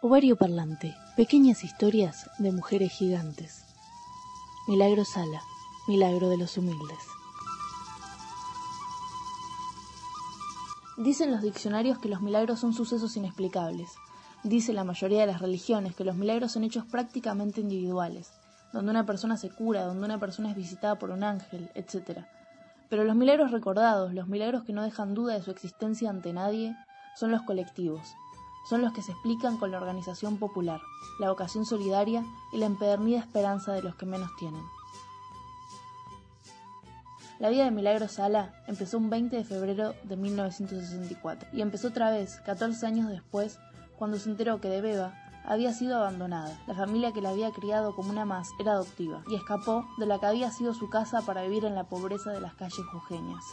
Ovario Parlante. Pequeñas historias de mujeres gigantes. Milagro Sala. Milagro de los humildes. Dicen los diccionarios que los milagros son sucesos inexplicables. Dice la mayoría de las religiones que los milagros son hechos prácticamente individuales, donde una persona se cura, donde una persona es visitada por un ángel, etc. Pero los milagros recordados, los milagros que no dejan duda de su existencia ante nadie, son los colectivos, son los que se explican con la organización popular, la vocación solidaria y la empedernida esperanza de los que menos tienen. La vida de Milagro Sala empezó un 20 de febrero de 1964 y empezó otra vez, 14 años después, cuando se enteró que de Beba había sido abandonada. La familia que la había criado como una más era adoptiva y escapó de la que había sido su casa para vivir en la pobreza de las calles jujeñas.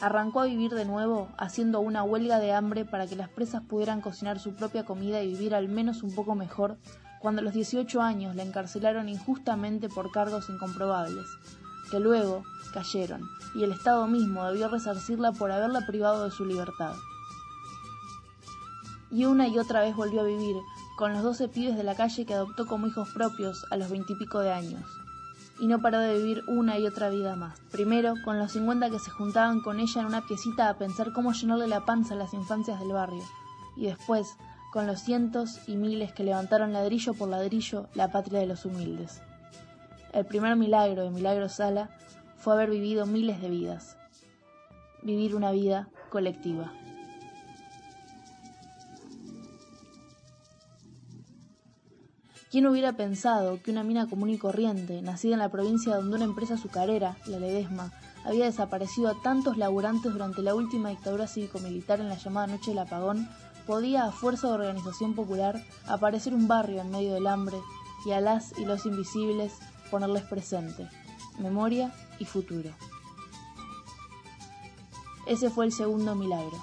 Arrancó a vivir de nuevo haciendo una huelga de hambre para que las presas pudieran cocinar su propia comida y vivir al menos un poco mejor cuando a los 18 años la encarcelaron injustamente por cargos incomprobables, que luego cayeron, y el Estado mismo debió resarcirla por haberla privado de su libertad. Y una y otra vez volvió a vivir con los doce pibes de la calle que adoptó como hijos propios a los veintipico de años y no paró de vivir una y otra vida más. Primero, con los cincuenta que se juntaban con ella en una piecita a pensar cómo llenarle la panza a las infancias del barrio, y después, con los cientos y miles que levantaron ladrillo por ladrillo la patria de los humildes. El primer milagro de Milagro Sala fue haber vivido miles de vidas, vivir una vida colectiva. ¿Quién hubiera pensado que una mina común y corriente, nacida en la provincia donde una empresa azucarera, la Ledesma, había desaparecido a tantos laburantes durante la última dictadura cívico-militar en la llamada Noche del Apagón, podía, a fuerza de organización popular, aparecer un barrio en medio del hambre y a las y los invisibles ponerles presente, memoria y futuro? Ese fue el segundo milagro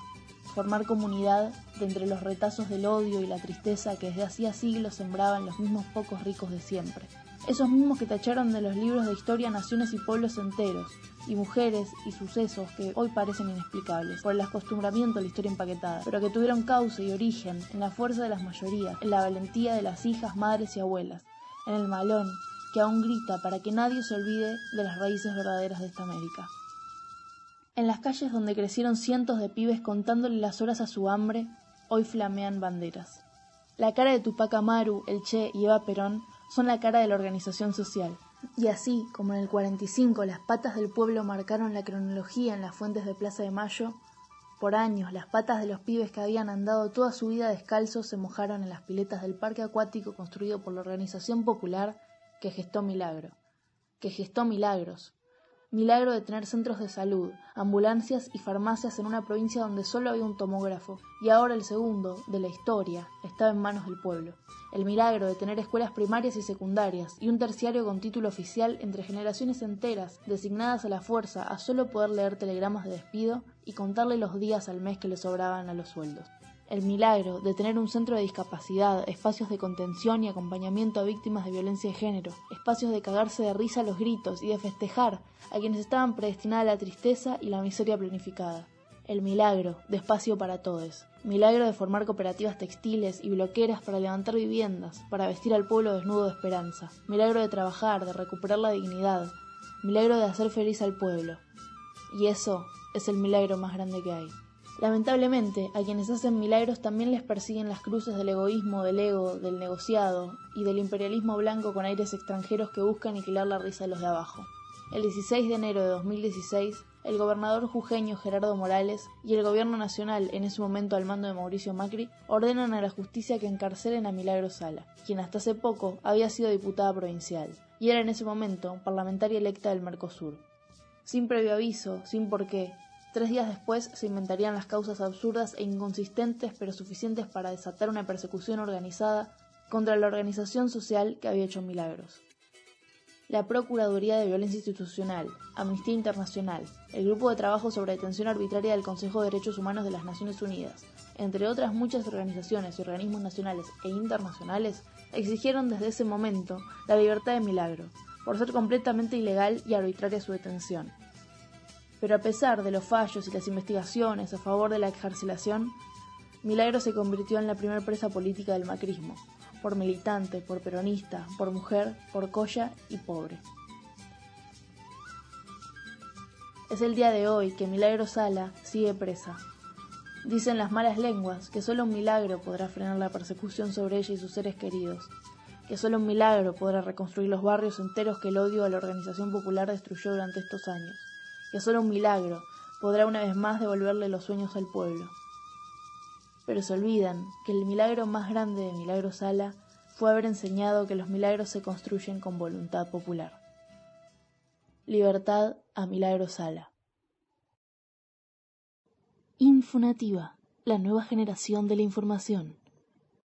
formar comunidad de entre los retazos del odio y la tristeza que desde hacía siglos sembraban los mismos pocos ricos de siempre. Esos mismos que tacharon de los libros de historia naciones y pueblos enteros, y mujeres y sucesos que hoy parecen inexplicables por el acostumbramiento a la historia empaquetada, pero que tuvieron causa y origen en la fuerza de las mayorías, en la valentía de las hijas, madres y abuelas, en el malón que aún grita para que nadie se olvide de las raíces verdaderas de esta América en las calles donde crecieron cientos de pibes contándole las horas a su hambre, hoy flamean banderas. La cara de Tupac Amaru, el Che y Eva Perón son la cara de la organización social. Y así como en el 45 las patas del pueblo marcaron la cronología en las fuentes de Plaza de Mayo, por años las patas de los pibes que habían andado toda su vida descalzos se mojaron en las piletas del parque acuático construido por la organización popular que gestó Milagro, que gestó milagros, milagro de tener centros de salud, ambulancias y farmacias en una provincia donde solo había un tomógrafo, y ahora el segundo, de la historia, estaba en manos del pueblo. El milagro de tener escuelas primarias y secundarias y un terciario con título oficial entre generaciones enteras, designadas a la fuerza a solo poder leer telegramas de despido y contarle los días al mes que le sobraban a los sueldos el milagro de tener un centro de discapacidad, espacios de contención y acompañamiento a víctimas de violencia de género, espacios de cagarse de risa a los gritos y de festejar a quienes estaban predestinadas a la tristeza y la miseria planificada. El milagro de espacio para todos. Milagro de formar cooperativas textiles y bloqueras para levantar viviendas, para vestir al pueblo desnudo de esperanza. Milagro de trabajar, de recuperar la dignidad. Milagro de hacer feliz al pueblo. Y eso es el milagro más grande que hay. Lamentablemente, a quienes hacen milagros también les persiguen las cruces del egoísmo, del ego, del negociado y del imperialismo blanco con aires extranjeros que buscan aniquilar la risa de los de abajo. El 16 de enero de 2016, el gobernador jujeño Gerardo Morales y el gobierno nacional, en ese momento al mando de Mauricio Macri, ordenan a la justicia que encarcelen a Milagro Sala, quien hasta hace poco había sido diputada provincial y era en ese momento parlamentaria electa del Mercosur. Sin previo aviso, sin por qué, Tres días después se inventarían las causas absurdas e inconsistentes pero suficientes para desatar una persecución organizada contra la organización social que había hecho milagros. La Procuraduría de Violencia Institucional, Amnistía Internacional, el Grupo de Trabajo sobre Detención Arbitraria del Consejo de Derechos Humanos de las Naciones Unidas, entre otras muchas organizaciones y organismos nacionales e internacionales, exigieron desde ese momento la libertad de Milagro, por ser completamente ilegal y arbitraria su detención, pero a pesar de los fallos y las investigaciones a favor de la excarcelación, Milagro se convirtió en la primera presa política del macrismo, por militante, por peronista, por mujer, por colla y pobre. Es el día de hoy que Milagro Sala sigue presa. Dicen las malas lenguas que solo un milagro podrá frenar la persecución sobre ella y sus seres queridos, que solo un milagro podrá reconstruir los barrios enteros que el odio a la organización popular destruyó durante estos años, que solo un milagro podrá una vez más devolverle los sueños al pueblo. Pero se olvidan que el milagro más grande de Milagro Sala fue haber enseñado que los milagros se construyen con voluntad popular. Libertad a Milagro Sala. Infonativa, la nueva generación de la información.